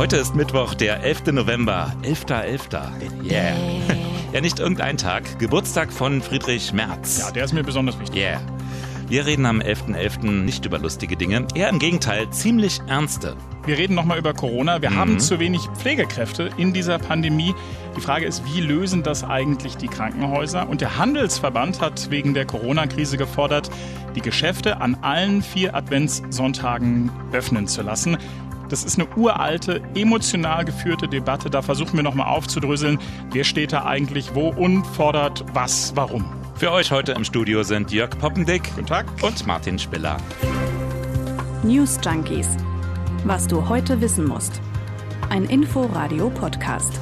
Heute ist Mittwoch, der 11. November. 11.11. Yeah. ja, nicht irgendein Tag. Geburtstag von Friedrich Merz. Ja, der ist mir besonders wichtig. Yeah. Wir reden am 11.11. .11. nicht über lustige Dinge, eher im Gegenteil, ziemlich ernste. Wir reden nochmal über Corona. Wir mhm. haben zu wenig Pflegekräfte in dieser Pandemie. Die Frage ist, wie lösen das eigentlich die Krankenhäuser? Und der Handelsverband hat wegen der Corona-Krise gefordert, die Geschäfte an allen vier Adventssonntagen öffnen zu lassen. Das ist eine uralte, emotional geführte Debatte. Da versuchen wir nochmal aufzudröseln, wer steht da eigentlich wo und fordert was, warum. Für euch heute im Studio sind Jörg Poppendick Guten Tag. und Martin Spiller. News Junkies. Was du heute wissen musst. Ein Info-Radio-Podcast.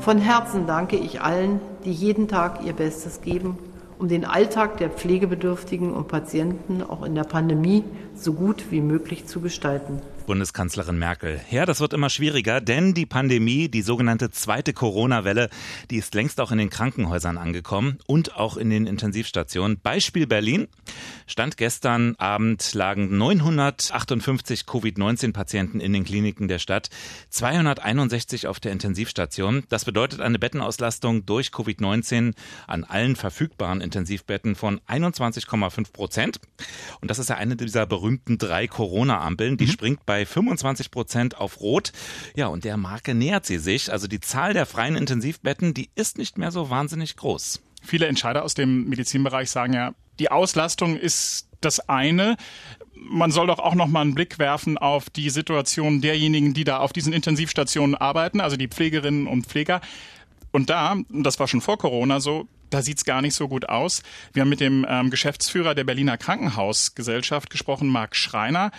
Von Herzen danke ich allen, die jeden Tag ihr Bestes geben, um den Alltag der Pflegebedürftigen und Patienten auch in der Pandemie so gut wie möglich zu gestalten. Bundeskanzlerin Merkel. Ja, das wird immer schwieriger, denn die Pandemie, die sogenannte zweite Corona-Welle, die ist längst auch in den Krankenhäusern angekommen und auch in den Intensivstationen. Beispiel Berlin. Stand gestern Abend lagen 958 Covid-19-Patienten in den Kliniken der Stadt, 261 auf der Intensivstation. Das bedeutet eine Bettenauslastung durch Covid-19 an allen verfügbaren Intensivbetten von 21,5 Prozent. Und das ist ja eine dieser berühmten drei Corona-Ampeln, die mhm. springt bei bei 25 Prozent auf Rot. Ja, und der Marke nähert sie sich. Also die Zahl der freien Intensivbetten, die ist nicht mehr so wahnsinnig groß. Viele Entscheider aus dem Medizinbereich sagen ja, die Auslastung ist das eine. Man soll doch auch noch mal einen Blick werfen auf die Situation derjenigen, die da auf diesen Intensivstationen arbeiten, also die Pflegerinnen und Pfleger. Und da, das war schon vor Corona so, da sieht's gar nicht so gut aus. Wir haben mit dem ähm, Geschäftsführer der Berliner Krankenhausgesellschaft gesprochen, Marc Schreiner.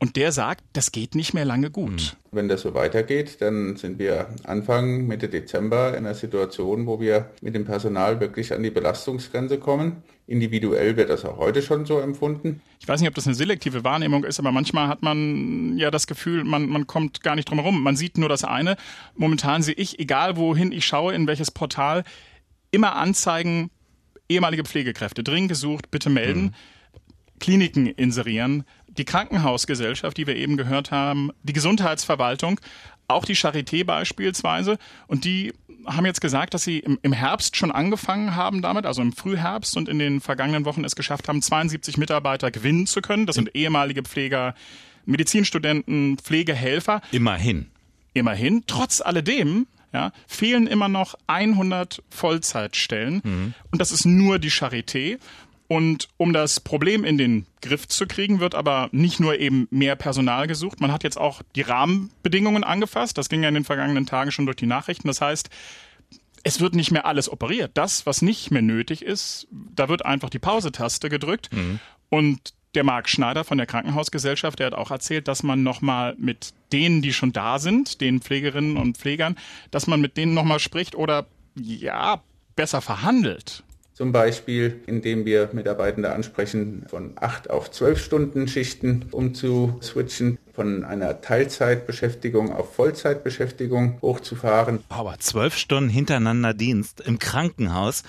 Und der sagt, das geht nicht mehr lange gut. Hm. Wenn das so weitergeht, dann sind wir Anfang, Mitte Dezember in einer Situation, wo wir mit dem Personal wirklich an die Belastungsgrenze kommen. Individuell wird das auch heute schon so empfunden. Ich weiß nicht, ob das eine selektive Wahrnehmung ist, aber manchmal hat man ja das Gefühl, man, man kommt gar nicht drum herum. Man sieht nur das eine. Momentan sehe ich, egal wohin ich schaue, in welches Portal, immer Anzeigen, ehemalige Pflegekräfte, dringend gesucht, bitte melden. Mhm. Kliniken inserieren die Krankenhausgesellschaft, die wir eben gehört haben, die Gesundheitsverwaltung, auch die Charité beispielsweise. Und die haben jetzt gesagt, dass sie im, Herbst schon angefangen haben damit, also im Frühherbst und in den vergangenen Wochen es geschafft haben, 72 Mitarbeiter gewinnen zu können. Das sind ehemalige Pfleger, Medizinstudenten, Pflegehelfer. Immerhin. Immerhin. Trotz alledem ja, fehlen immer noch 100 Vollzeitstellen. Mhm. Und das ist nur die Charité. Und um das Problem in den Griff zu kriegen, wird aber nicht nur eben mehr Personal gesucht, man hat jetzt auch die Rahmenbedingungen angefasst. Das ging ja in den vergangenen Tagen schon durch die Nachrichten. Das heißt, es wird nicht mehr alles operiert. Das, was nicht mehr nötig ist, da wird einfach die Pause-Taste gedrückt. Mhm. Und der Marc Schneider von der Krankenhausgesellschaft, der hat auch erzählt, dass man nochmal mit denen, die schon da sind, den Pflegerinnen und Pflegern, dass man mit denen nochmal spricht oder ja, besser verhandelt. Zum Beispiel, indem wir Mitarbeitende ansprechen, von acht auf zwölf Stunden Schichten umzuswitchen, von einer Teilzeitbeschäftigung auf Vollzeitbeschäftigung hochzufahren. Aber zwölf Stunden hintereinander Dienst im Krankenhaus.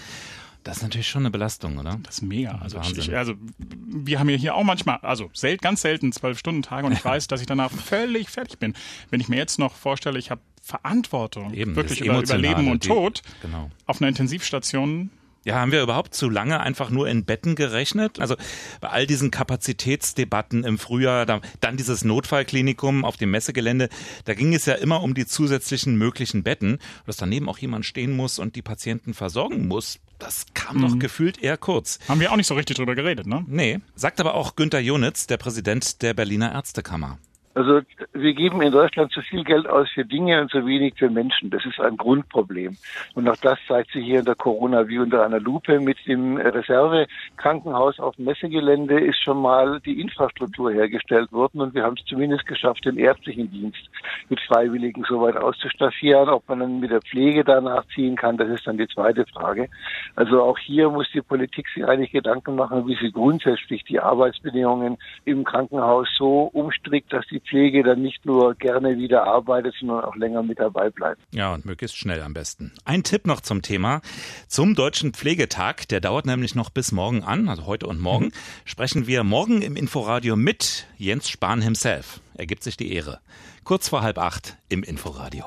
Das ist natürlich schon eine Belastung, oder? Das ist mega. Also, ich, also wir haben ja hier auch manchmal, also sel ganz selten zwölf Stunden Tage und ich weiß, dass ich danach völlig fertig bin. Wenn ich mir jetzt noch vorstelle, ich habe Verantwortung, Eben, wirklich über, über Leben und Tod genau. auf einer Intensivstation, ja, haben wir überhaupt zu lange einfach nur in Betten gerechnet? Also bei all diesen Kapazitätsdebatten im Frühjahr, dann dieses Notfallklinikum auf dem Messegelände, da ging es ja immer um die zusätzlichen möglichen Betten, dass daneben auch jemand stehen muss und die Patienten versorgen muss. Das kam mhm. doch gefühlt eher kurz. Haben wir auch nicht so richtig drüber geredet, ne? Nee, sagt aber auch Günter Jonitz, der Präsident der Berliner Ärztekammer. Also wir geben in Deutschland zu viel Geld aus für Dinge und zu wenig für Menschen. Das ist ein Grundproblem. Und auch das zeigt sich hier in der Corona wie unter einer Lupe. Mit dem Reservekrankenhaus auf dem Messegelände ist schon mal die Infrastruktur hergestellt worden und wir haben es zumindest geschafft, den ärztlichen Dienst mit Freiwilligen so weit auszustaffieren. Ob man dann mit der Pflege danach ziehen kann, das ist dann die zweite Frage. Also auch hier muss die Politik sich eigentlich Gedanken machen, wie sie grundsätzlich die Arbeitsbedingungen im Krankenhaus so umstrickt, dass die Pflege dann nicht nur gerne wieder arbeitet, sondern auch länger mit dabei bleibt. Ja, und möglichst schnell am besten. Ein Tipp noch zum Thema. Zum Deutschen Pflegetag, der dauert nämlich noch bis morgen an, also heute und morgen, mhm. sprechen wir morgen im Inforadio mit Jens Spahn himself. Er gibt sich die Ehre. Kurz vor halb acht im Inforadio.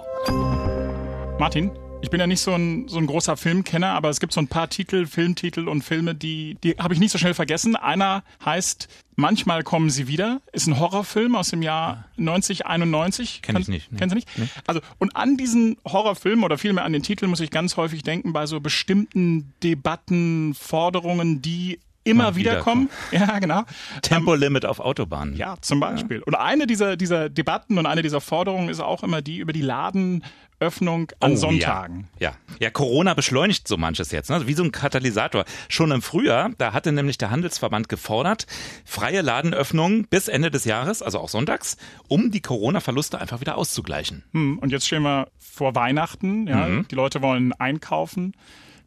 Martin, ich bin ja nicht so ein, so ein großer Filmkenner, aber es gibt so ein paar Titel, Filmtitel und Filme, die, die habe ich nicht so schnell vergessen. Einer heißt Manchmal kommen sie wieder, ist ein Horrorfilm aus dem Jahr 1991. Kenn ich nicht. Nee. Kennen Sie nicht? Nee. Also, und an diesen Horrorfilm oder vielmehr an den Titel muss ich ganz häufig denken bei so bestimmten Debatten, Forderungen, die immer wieder kommen. Ja, genau. Tempolimit auf Autobahnen. Ja, zum Beispiel. Ja. Und eine dieser, dieser Debatten und eine dieser Forderungen ist auch immer die über die Ladenöffnung an oh, Sonntagen. Ja. ja. ja, Corona beschleunigt so manches jetzt, ne? wie so ein Katalysator. Schon im Frühjahr, da hatte nämlich der Handelsverband gefordert, freie Ladenöffnungen bis Ende des Jahres, also auch sonntags, um die Corona-Verluste einfach wieder auszugleichen. Hm, und jetzt stehen wir vor Weihnachten, ja, mhm. die Leute wollen einkaufen.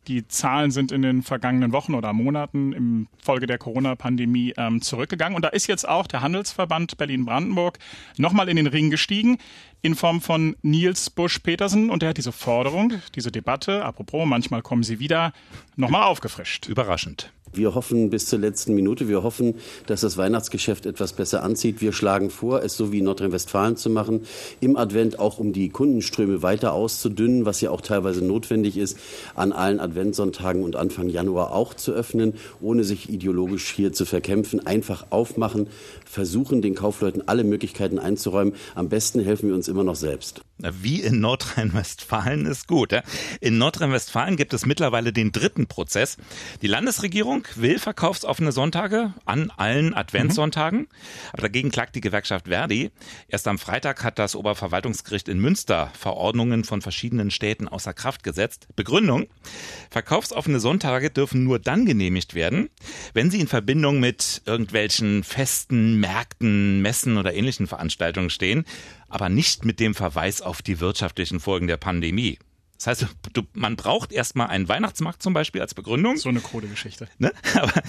Die Zahlen sind in den vergangenen Wochen oder Monaten im Folge der Corona-Pandemie ähm, zurückgegangen. Und da ist jetzt auch der Handelsverband Berlin-Brandenburg nochmal in den Ring gestiegen in Form von Nils Busch-Petersen. Und der hat diese Forderung, diese Debatte, apropos, manchmal kommen sie wieder, nochmal aufgefrischt. Überraschend. Wir hoffen bis zur letzten Minute. Wir hoffen, dass das Weihnachtsgeschäft etwas besser anzieht. Wir schlagen vor, es so wie in Nordrhein-Westfalen zu machen, im Advent auch um die Kundenströme weiter auszudünnen, was ja auch teilweise notwendig ist, an allen Adventssonntagen und Anfang Januar auch zu öffnen, ohne sich ideologisch hier zu verkämpfen. Einfach aufmachen, versuchen, den Kaufleuten alle Möglichkeiten einzuräumen. Am besten helfen wir uns immer noch selbst. Wie in Nordrhein-Westfalen ist gut. In Nordrhein-Westfalen gibt es mittlerweile den dritten Prozess. Die Landesregierung will verkaufsoffene Sonntage an allen Adventssonntagen. Mhm. Aber dagegen klagt die Gewerkschaft Verdi. Erst am Freitag hat das Oberverwaltungsgericht in Münster Verordnungen von verschiedenen Städten außer Kraft gesetzt. Begründung. Verkaufsoffene Sonntage dürfen nur dann genehmigt werden, wenn sie in Verbindung mit irgendwelchen Festen, Märkten, Messen oder ähnlichen Veranstaltungen stehen aber nicht mit dem Verweis auf die wirtschaftlichen Folgen der Pandemie. Das heißt, du, man braucht erstmal einen Weihnachtsmarkt zum Beispiel als Begründung. So eine krude Geschichte. Ne? Aber,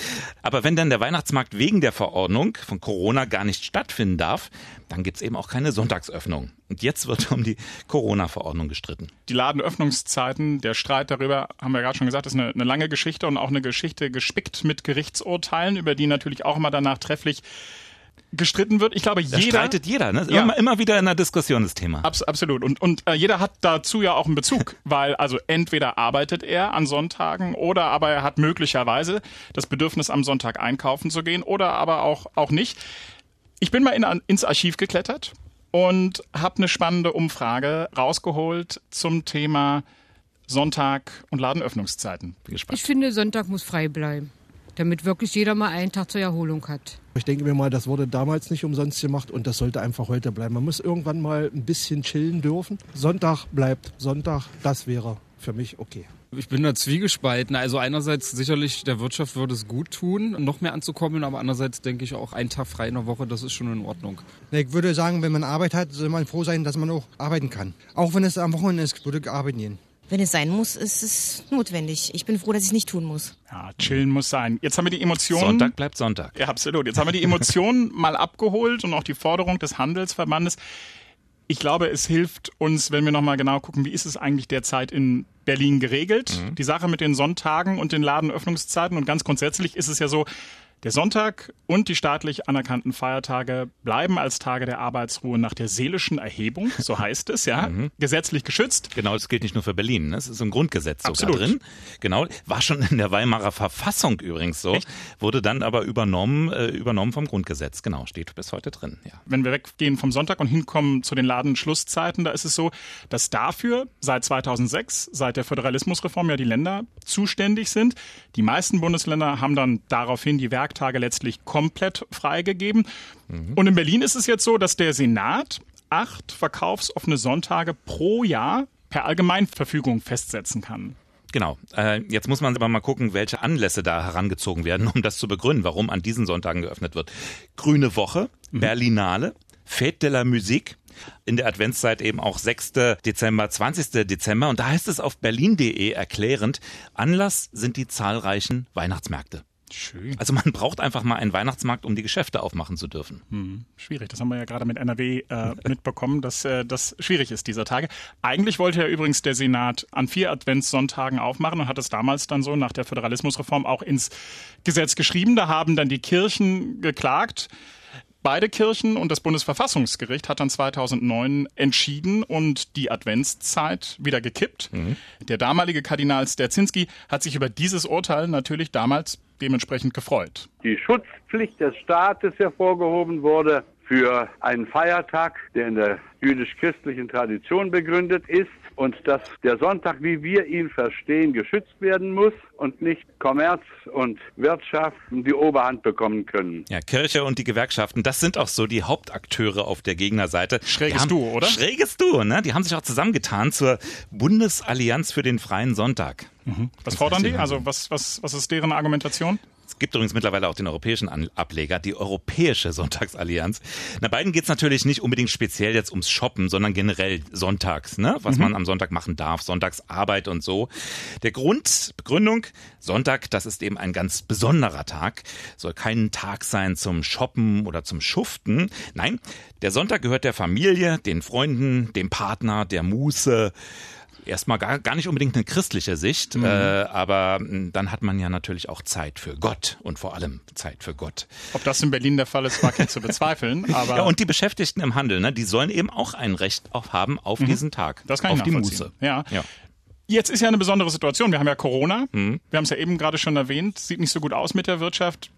aber wenn dann der Weihnachtsmarkt wegen der Verordnung von Corona gar nicht stattfinden darf, dann gibt's eben auch keine Sonntagsöffnung. Und jetzt wird um die Corona-Verordnung gestritten. Die Ladenöffnungszeiten, der Streit darüber, haben wir gerade schon gesagt, ist eine, eine lange Geschichte und auch eine Geschichte gespickt mit Gerichtsurteilen, über die natürlich auch immer danach trefflich gestritten wird. Ich glaube, da jeder. streitet jeder, ne? Ja. Immer, immer wieder in der Diskussion das Thema. Abs absolut. Und, und äh, jeder hat dazu ja auch einen Bezug, weil also entweder arbeitet er an Sonntagen oder aber er hat möglicherweise das Bedürfnis, am Sonntag einkaufen zu gehen oder aber auch, auch nicht. Ich bin mal in, ins Archiv geklettert und habe eine spannende Umfrage rausgeholt zum Thema Sonntag und Ladenöffnungszeiten. Bin gespannt. Ich finde, Sonntag muss frei bleiben, damit wirklich jeder mal einen Tag zur Erholung hat. Ich denke mir mal, das wurde damals nicht umsonst gemacht und das sollte einfach heute bleiben. Man muss irgendwann mal ein bisschen chillen dürfen. Sonntag bleibt Sonntag, das wäre für mich okay. Ich bin da zwiegespalten. Also einerseits sicherlich der Wirtschaft würde es gut tun, noch mehr anzukommen, aber andererseits denke ich auch ein Tag frei in der Woche, das ist schon in Ordnung. Ich würde sagen, wenn man Arbeit hat, soll man froh sein, dass man auch arbeiten kann. Auch wenn es am Wochenende ist, würde ich arbeiten gehen. Wenn es sein muss, ist es notwendig. Ich bin froh, dass ich es nicht tun muss. Ja, chillen muss sein. Jetzt haben wir die Emotionen. Sonntag bleibt Sonntag. Ja, absolut. Jetzt haben wir die Emotionen mal abgeholt und auch die Forderung des Handelsverbandes. Ich glaube, es hilft uns, wenn wir nochmal genau gucken, wie ist es eigentlich derzeit in Berlin geregelt? Mhm. Die Sache mit den Sonntagen und den Ladenöffnungszeiten. Und ganz grundsätzlich ist es ja so, der Sonntag und die staatlich anerkannten Feiertage bleiben als Tage der Arbeitsruhe nach der seelischen Erhebung, so heißt es, ja, mhm. gesetzlich geschützt. Genau, das gilt nicht nur für Berlin, ne? das ist im Grundgesetz sogar Absolut. drin. Genau, war schon in der Weimarer Verfassung übrigens so, Echt? wurde dann aber übernommen, äh, übernommen vom Grundgesetz. Genau, steht bis heute drin. Ja. Wenn wir weggehen vom Sonntag und hinkommen zu den Ladenschlusszeiten, da ist es so, dass dafür seit 2006, seit der Föderalismusreform ja die Länder zuständig sind. Die meisten Bundesländer haben dann daraufhin die Werke Werktage letztlich komplett freigegeben. Mhm. Und in Berlin ist es jetzt so, dass der Senat acht verkaufsoffene Sonntage pro Jahr per Allgemeinverfügung festsetzen kann. Genau. Äh, jetzt muss man aber mal gucken, welche Anlässe da herangezogen werden, um das zu begründen, warum an diesen Sonntagen geöffnet wird. Grüne Woche, mhm. Berlinale, Fête de la Musique, in der Adventszeit eben auch 6. Dezember, 20. Dezember. Und da heißt es auf berlin.de erklärend, Anlass sind die zahlreichen Weihnachtsmärkte. Schön. Also man braucht einfach mal einen Weihnachtsmarkt, um die Geschäfte aufmachen zu dürfen. Hm, schwierig. Das haben wir ja gerade mit NRW äh, mitbekommen, dass äh, das schwierig ist dieser Tage. Eigentlich wollte ja übrigens der Senat an vier Adventssonntagen aufmachen und hat es damals dann so nach der Föderalismusreform auch ins Gesetz geschrieben. Da haben dann die Kirchen geklagt. Beide Kirchen und das Bundesverfassungsgericht hat dann 2009 entschieden und die Adventszeit wieder gekippt. Mhm. Der damalige Kardinal Sterzinski hat sich über dieses Urteil natürlich damals dementsprechend gefreut. Die Schutzpflicht des Staates hervorgehoben wurde für einen Feiertag, der in der jüdisch-christlichen Tradition begründet ist und dass der Sonntag, wie wir ihn verstehen, geschützt werden muss und nicht Kommerz und Wirtschaft die Oberhand bekommen können. Ja, Kirche und die Gewerkschaften, das sind auch so die Hauptakteure auf der Gegnerseite. Schräges haben, Duo, oder? Schräges Duo, ne? Die haben sich auch zusammengetan zur Bundesallianz für den freien Sonntag. Mhm. Was fordern die? Also was, was, was ist deren Argumentation? Es gibt übrigens mittlerweile auch den europäischen Ableger, die Europäische Sonntagsallianz. Na, beiden geht es natürlich nicht unbedingt speziell jetzt ums Shoppen, sondern generell sonntags, ne? was mhm. man am Sonntag machen darf, Sonntagsarbeit und so. Der Grund, Begründung, Sonntag, das ist eben ein ganz besonderer Tag, soll kein Tag sein zum Shoppen oder zum Schuften. Nein, der Sonntag gehört der Familie, den Freunden, dem Partner, der Muße erstmal gar, gar nicht unbedingt eine christliche Sicht, mhm. äh, aber hm, dann hat man ja natürlich auch Zeit für Gott und vor allem Zeit für Gott. Ob das in Berlin der Fall ist, mag ich zu bezweifeln. Aber ja, und die Beschäftigten im Handel, ne, die sollen eben auch ein Recht auf haben auf mhm. diesen Tag. Das kann auf ich die Muße. Ja. ja. Jetzt ist ja eine besondere Situation. Wir haben ja Corona. Mhm. Wir haben es ja eben gerade schon erwähnt. Sieht nicht so gut aus mit der Wirtschaft.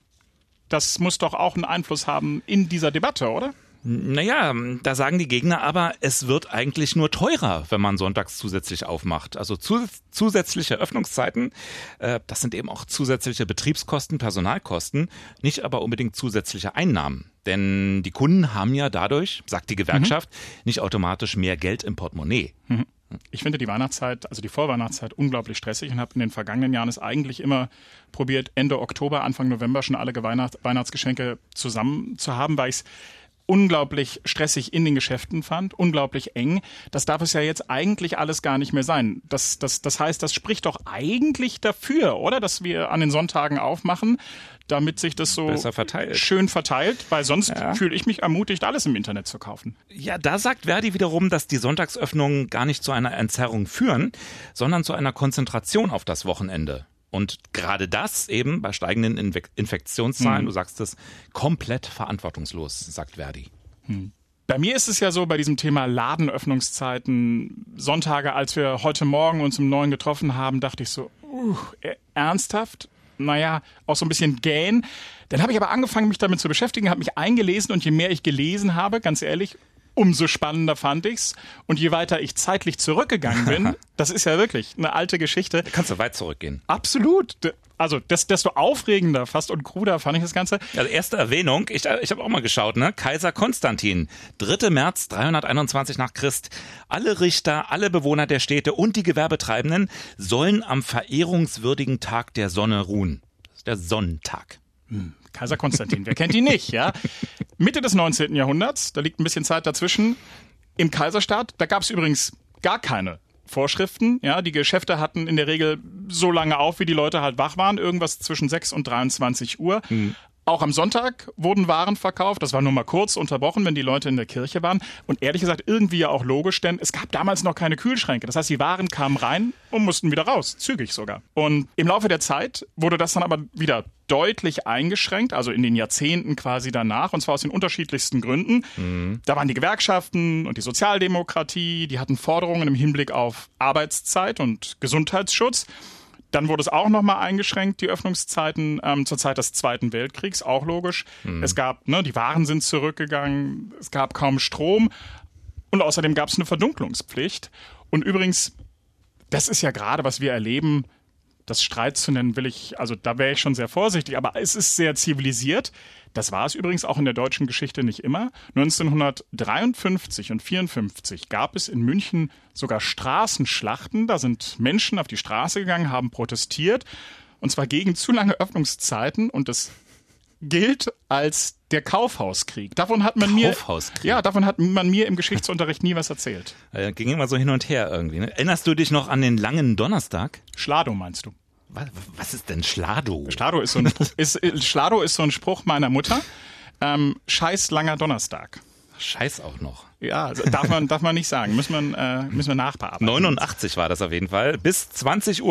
Das muss doch auch einen Einfluss haben in dieser Debatte, oder? Naja, da sagen die Gegner aber, es wird eigentlich nur teurer, wenn man sonntags zusätzlich aufmacht. Also zus zusätzliche Öffnungszeiten, äh, das sind eben auch zusätzliche Betriebskosten, Personalkosten, nicht aber unbedingt zusätzliche Einnahmen. Denn die Kunden haben ja dadurch, sagt die Gewerkschaft, mhm. nicht automatisch mehr Geld im Portemonnaie. Mhm. Ich finde die Weihnachtszeit, also die Vorweihnachtszeit, unglaublich stressig und habe in den vergangenen Jahren es eigentlich immer probiert, Ende Oktober, Anfang November schon alle Weihnacht Weihnachtsgeschenke zusammen zu haben, weil ich es unglaublich stressig in den Geschäften fand, unglaublich eng. Das darf es ja jetzt eigentlich alles gar nicht mehr sein. Das, das, das heißt, das spricht doch eigentlich dafür, oder? Dass wir an den Sonntagen aufmachen, damit sich das so verteilt. schön verteilt, weil sonst ja. fühle ich mich ermutigt, alles im Internet zu kaufen. Ja, da sagt Verdi wiederum, dass die Sonntagsöffnungen gar nicht zu einer Entzerrung führen, sondern zu einer Konzentration auf das Wochenende. Und gerade das eben bei steigenden Infektionszahlen, mhm. du sagst es, komplett verantwortungslos, sagt Verdi. Mhm. Bei mir ist es ja so, bei diesem Thema Ladenöffnungszeiten, Sonntage, als wir heute Morgen uns um neun getroffen haben, dachte ich so, uh, ernsthaft? Naja, auch so ein bisschen gähn. Dann habe ich aber angefangen, mich damit zu beschäftigen, habe mich eingelesen und je mehr ich gelesen habe, ganz ehrlich, umso spannender fand ich's. Und je weiter ich zeitlich zurückgegangen bin, das ist ja wirklich eine alte Geschichte. Da kannst du weit zurückgehen. Absolut. Also desto aufregender fast und kruder fand ich das Ganze. Also erste Erwähnung, ich, ich habe auch mal geschaut, ne? Kaiser Konstantin, 3. März 321 nach Christ. Alle Richter, alle Bewohner der Städte und die Gewerbetreibenden sollen am verehrungswürdigen Tag der Sonne ruhen. Das ist der Sonntag. Hm. Kaiser Konstantin, wer kennt ihn nicht, ja? Mitte des 19. Jahrhunderts, da liegt ein bisschen Zeit dazwischen, im Kaiserstaat, da gab es übrigens gar keine Vorschriften. Ja, die Geschäfte hatten in der Regel so lange auf, wie die Leute halt wach waren, irgendwas zwischen 6 und 23 Uhr. Mhm. Auch am Sonntag wurden Waren verkauft. Das war nur mal kurz unterbrochen, wenn die Leute in der Kirche waren. Und ehrlich gesagt, irgendwie ja auch logisch, denn es gab damals noch keine Kühlschränke. Das heißt, die Waren kamen rein und mussten wieder raus. Zügig sogar. Und im Laufe der Zeit wurde das dann aber wieder deutlich eingeschränkt, also in den Jahrzehnten quasi danach, und zwar aus den unterschiedlichsten Gründen. Mhm. Da waren die Gewerkschaften und die Sozialdemokratie, die hatten Forderungen im Hinblick auf Arbeitszeit und Gesundheitsschutz. Dann wurde es auch nochmal eingeschränkt, die Öffnungszeiten ähm, zur Zeit des Zweiten Weltkriegs, auch logisch. Mhm. Es gab, ne, die Waren sind zurückgegangen, es gab kaum Strom und außerdem gab es eine Verdunklungspflicht. Und übrigens, das ist ja gerade, was wir erleben, das Streit zu nennen, will ich, also da wäre ich schon sehr vorsichtig, aber es ist sehr zivilisiert. Das war es übrigens auch in der deutschen Geschichte nicht immer. 1953 und 54 gab es in München sogar Straßenschlachten. Da sind Menschen auf die Straße gegangen, haben protestiert. Und zwar gegen zu lange Öffnungszeiten. Und das gilt als der Kaufhauskrieg. Davon hat man mir, ja, davon hat man mir im Geschichtsunterricht nie was erzählt. Äh, ging immer so hin und her irgendwie. Ne? Erinnerst du dich noch an den langen Donnerstag? Schlado meinst du? Was, was ist denn Schlado? Schlado ist so ein, ist, Schlado ist so ein Spruch meiner Mutter. Ähm, Scheiß langer Donnerstag. Scheiß auch noch. Ja, also darf man, darf man nicht sagen. Müssen wir, äh, müssen wir nachbearbeiten. 89 war das auf jeden Fall. Bis 20.30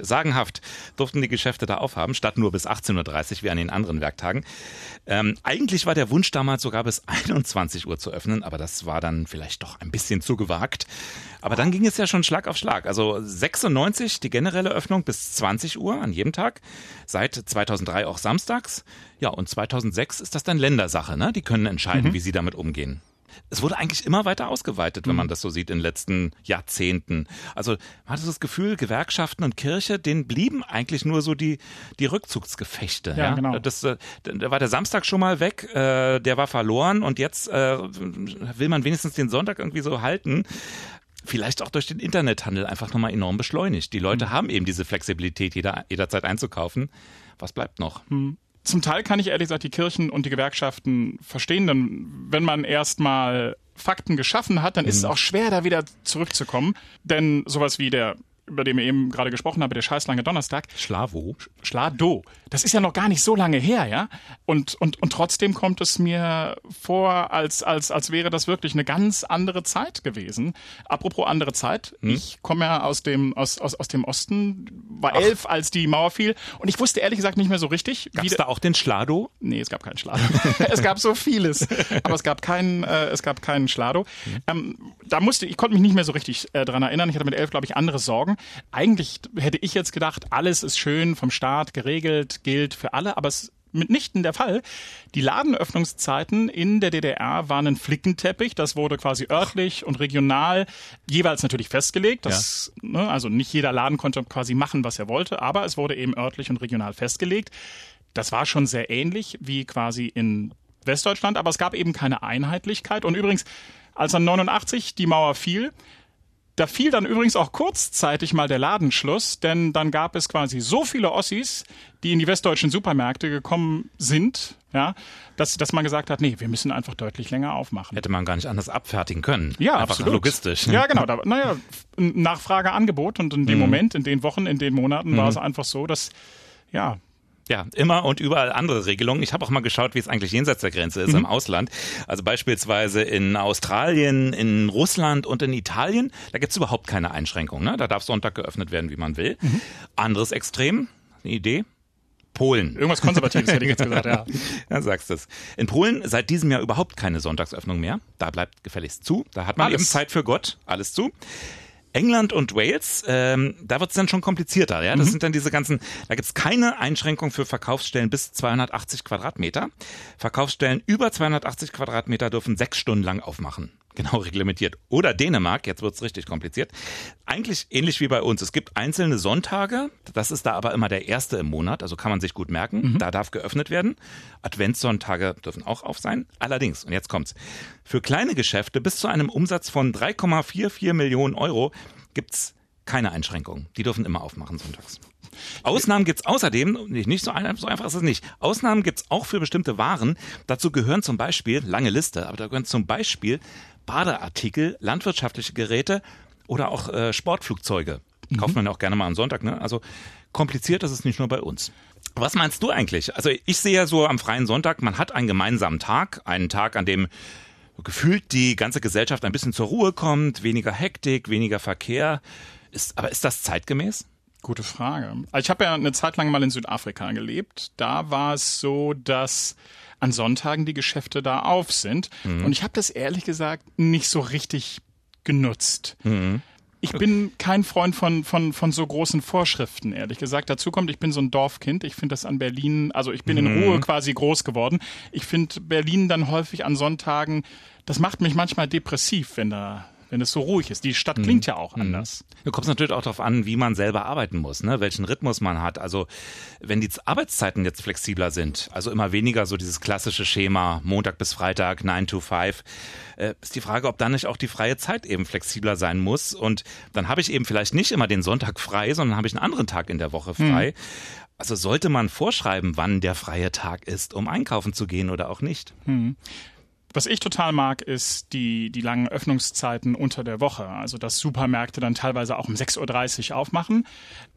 Uhr, sagenhaft, durften die Geschäfte da aufhaben, statt nur bis 18.30 Uhr wie an den anderen Werktagen. Ähm, eigentlich war der Wunsch damals sogar bis 21 Uhr zu öffnen, aber das war dann vielleicht doch ein bisschen zu gewagt. Aber dann ging es ja schon Schlag auf Schlag. Also 96 die generelle Öffnung bis 20 Uhr an jedem Tag. Seit 2003 auch samstags. Ja, und 2006 ist das dann Ländersache. Ne? Die können entscheiden, Mhm. wie sie damit umgehen. Es wurde eigentlich immer weiter ausgeweitet, wenn man das so sieht in den letzten Jahrzehnten. Also man hatte das Gefühl, Gewerkschaften und Kirche, denen blieben eigentlich nur so die, die Rückzugsgefechte. Ja, genau. Das, äh, da war der Samstag schon mal weg, äh, der war verloren und jetzt äh, will man wenigstens den Sonntag irgendwie so halten. Vielleicht auch durch den Internethandel einfach nochmal enorm beschleunigt. Die Leute haben eben diese Flexibilität, jeder, jederzeit einzukaufen. Was bleibt noch? Zum Teil kann ich ehrlich gesagt die Kirchen und die Gewerkschaften verstehen, denn wenn man erstmal Fakten geschaffen hat, dann ist es auch schwer, da wieder zurückzukommen. Denn sowas wie der, über den wir eben gerade gesprochen haben, der scheißlange Donnerstag, Schlavo. Schlado, das ist ja noch gar nicht so lange her, ja? Und, und, und trotzdem kommt es mir vor, als, als, als wäre das wirklich eine ganz andere Zeit gewesen. Apropos andere Zeit, Hm? ich komme ja aus dem, aus, aus, aus dem Osten, war elf, als die Mauer fiel und ich wusste ehrlich gesagt nicht mehr so richtig, Gab es da auch den Schlado? Nee, es gab keinen Schlado. es gab so vieles, aber es gab keinen, äh, es gab keinen Schlado. Ähm, da musste, ich konnte mich nicht mehr so richtig äh, dran erinnern. Ich hatte mit elf, glaube ich, andere Sorgen. Eigentlich hätte ich jetzt gedacht, alles ist schön vom Staat geregelt, gilt für alle, aber es mitnichten der Fall. Die Ladenöffnungszeiten in der DDR waren ein Flickenteppich. Das wurde quasi örtlich und regional jeweils natürlich festgelegt. Das, ne, also nicht jeder Laden konnte quasi machen, was er wollte, aber es wurde eben örtlich und regional festgelegt. Das war schon sehr ähnlich wie quasi in Westdeutschland, aber es gab eben keine Einheitlichkeit. Und übrigens, als dann 89 die Mauer fiel, da fiel dann übrigens auch kurzzeitig mal der Ladenschluss, denn dann gab es quasi so viele Ossis, die in die westdeutschen Supermärkte gekommen sind, ja, dass, dass man gesagt hat, nee, wir müssen einfach deutlich länger aufmachen. Hätte man gar nicht anders abfertigen können. Ja, Einfach absolut. logistisch. Ja, genau. Da, naja, Nachfrage, Angebot und in dem Mhm. Moment, in den Wochen, in den Monaten war Mhm. es einfach so, dass, ja, Ja, immer und überall andere Regelungen. Ich habe auch mal geschaut, wie es eigentlich jenseits der Grenze ist Mhm. im Ausland. Also beispielsweise in Australien, in Russland und in Italien, da gibt's überhaupt keine Einschränkungen. Ne? Da darf Sonntag geöffnet werden, wie man will. Mhm. Anderes Extrem, eine Idee? Polen. Irgendwas Konservatives hätte ich jetzt gesagt, ja. Ja, sagst es. In Polen seit diesem Jahr überhaupt keine Sonntagsöffnung mehr. Da bleibt gefälligst zu. Da hat man Alles. eben Zeit für Gott. Alles zu. England und Wales, ähm, da wird es dann schon komplizierter. Ja, das Mhm. sind dann diese ganzen. Da gibt's keine Einschränkung für Verkaufsstellen bis 280 Quadratmeter. Verkaufsstellen über 280 Quadratmeter dürfen sechs Stunden lang aufmachen. Genau reglementiert. Oder Dänemark, jetzt wird's richtig kompliziert. Eigentlich ähnlich wie bei uns. Es gibt einzelne Sonntage, das ist da aber immer der erste im Monat, also kann man sich gut merken. Mhm. Da darf geöffnet werden. Adventssonntage dürfen auch auf sein. Allerdings, und jetzt kommt's, für kleine Geschäfte bis zu einem Umsatz von 3,44 Millionen Euro gibt's keine Einschränkungen. Die dürfen immer aufmachen sonntags. Ausnahmen gibt's außerdem, nicht, nicht so, ein, so einfach ist es nicht. Ausnahmen gibt's auch für bestimmte Waren. Dazu gehören zum Beispiel, lange Liste, aber da gehören zum Beispiel Badeartikel, landwirtschaftliche Geräte oder auch äh, Sportflugzeuge. Kauft man ja auch gerne mal am Sonntag. Ne? Also kompliziert ist es nicht nur bei uns. Was meinst du eigentlich? Also ich sehe ja so am freien Sonntag, man hat einen gemeinsamen Tag, einen Tag, an dem gefühlt die ganze Gesellschaft ein bisschen zur Ruhe kommt, weniger Hektik, weniger Verkehr. Ist, aber ist das zeitgemäß? Gute Frage. Also ich habe ja eine Zeit lang mal in Südafrika gelebt. Da war es so, dass an Sonntagen die Geschäfte da auf sind. Mhm. Und ich habe das ehrlich gesagt nicht so richtig genutzt. Mhm. Ich bin kein Freund von, von, von so großen Vorschriften, ehrlich gesagt. Dazu kommt, ich bin so ein Dorfkind. Ich finde das an Berlin, also ich bin in Mhm. Ruhe quasi groß geworden. Ich finde Berlin dann häufig an Sonntagen, das macht mich manchmal depressiv, wenn da, wenn es so ruhig ist. Die Stadt klingt ja auch anders. Du kommst natürlich auch darauf an, wie man selber arbeiten muss, ne? welchen Rhythmus man hat. Also wenn die Arbeitszeiten jetzt flexibler sind, also immer weniger so dieses klassische Schema Montag bis Freitag, 9 to 5, äh, ist die Frage, ob dann nicht auch die freie Zeit eben flexibler sein muss. Und dann habe ich eben vielleicht nicht immer den Sonntag frei, sondern habe ich einen anderen Tag in der Woche frei. Also sollte man vorschreiben, wann der freie Tag ist, um einkaufen zu gehen oder auch nicht. Hm. Was ich total mag, ist die, die langen Öffnungszeiten unter der Woche. Also, dass Supermärkte dann teilweise auch um 6.30 Uhr aufmachen.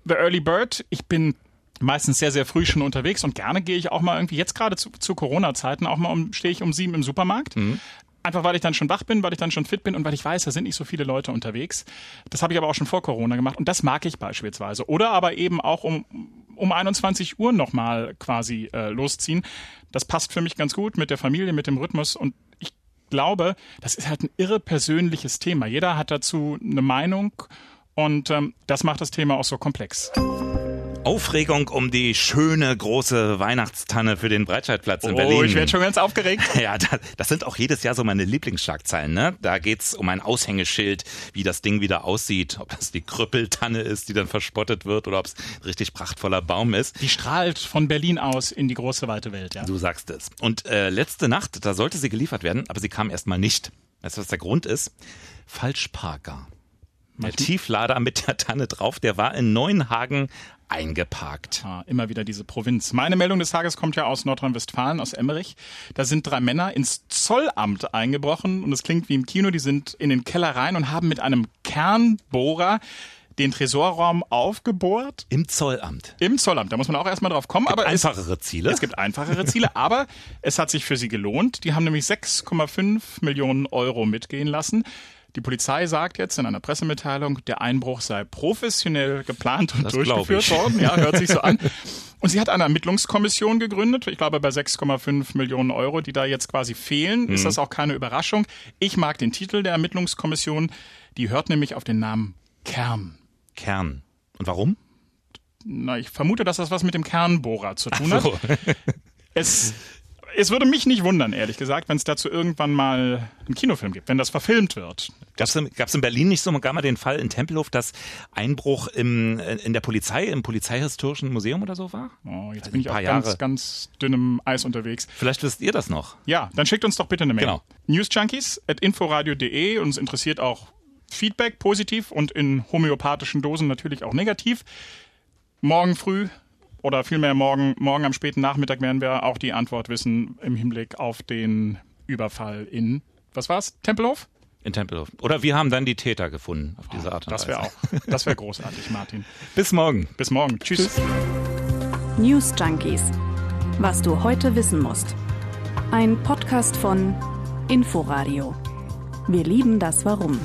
The Early Bird, ich bin meistens sehr, sehr früh schon unterwegs und gerne gehe ich auch mal irgendwie, jetzt gerade zu, zu Corona-Zeiten, auch mal um, stehe ich um sieben im Supermarkt. Mhm. Einfach weil ich dann schon wach bin, weil ich dann schon fit bin und weil ich weiß, da sind nicht so viele Leute unterwegs. Das habe ich aber auch schon vor Corona gemacht und das mag ich beispielsweise. Oder aber eben auch um, um 21 Uhr nochmal quasi äh, losziehen. Das passt für mich ganz gut mit der Familie, mit dem Rhythmus und ich glaube, das ist halt ein irre persönliches Thema. Jeder hat dazu eine Meinung und ähm, das macht das Thema auch so komplex. Aufregung um die schöne große Weihnachtstanne für den Breitscheidplatz in oh, Berlin. Oh, ich werde schon ganz aufgeregt. Ja, das, das sind auch jedes Jahr so meine Lieblingsschlagzeilen. Ne? Da geht's um ein Aushängeschild, wie das Ding wieder aussieht, ob das die Krüppeltanne ist, die dann verspottet wird, oder ob es richtig prachtvoller Baum ist. Die strahlt von Berlin aus in die große weite Welt. Ja. Du sagst es. Und äh, letzte Nacht, da sollte sie geliefert werden, aber sie kam erstmal nicht. Weißt du, was der Grund ist? Falschparker. Der Tieflader mit der Tanne drauf, der war in Neuenhagen eingeparkt. Ah, immer wieder diese Provinz. Meine Meldung des Tages kommt ja aus Nordrhein-Westfalen, aus Emmerich. Da sind drei Männer ins Zollamt eingebrochen und es klingt wie im Kino. Die sind in den Keller rein und haben mit einem Kernbohrer den Tresorraum aufgebohrt. Im Zollamt. Im Zollamt. Da muss man auch erstmal drauf kommen. Es gibt aber einfachere es, Ziele. Es gibt einfachere Ziele, aber es hat sich für sie gelohnt. Die haben nämlich 6,5 Millionen Euro mitgehen lassen. Die Polizei sagt jetzt in einer Pressemitteilung, der Einbruch sei professionell geplant und Das durchgeführt worden. Ja, hört sich so an. Und sie hat eine Ermittlungskommission gegründet. Ich glaube, bei 6,5 Millionen Euro, die da jetzt quasi fehlen, ist Mhm. das auch keine Überraschung. Ich mag den Titel der Ermittlungskommission. Die hört nämlich auf den Namen Kern. Kern. Und warum? Na, ich vermute, dass das was mit dem Kernbohrer zu tun Ach so. hat. Es, es würde mich nicht wundern, ehrlich gesagt, wenn es dazu irgendwann mal einen Kinofilm gibt, wenn das verfilmt wird. In, gab's in Berlin nicht so gar mal den Fall in Tempelhof, dass Einbruch im, in der Polizei, im Polizeihistorischen Museum oder so war? Oh, jetzt Also bin ich auf ganz, ganz dünnem Eis unterwegs. Vielleicht wisst ihr das noch. Ja, dann schickt uns doch bitte eine Mail. Genau. Newsjunkies at inforadio.de. Uns interessiert auch Feedback positiv und in homöopathischen Dosen natürlich auch negativ. Morgen früh oder vielmehr morgen, morgen am späten Nachmittag werden wir auch die Antwort wissen im Hinblick auf den Überfall in, was war's? Tempelhof? In Tempelhof. Oder wir haben dann die Täter gefunden auf diese Art und Das Weise. wäre auch, das wäre großartig, Martin. Bis morgen. Bis morgen. Tschüss. News Junkies. Was du heute wissen musst. Ein Podcast von Inforadio. Wir lieben das Warum.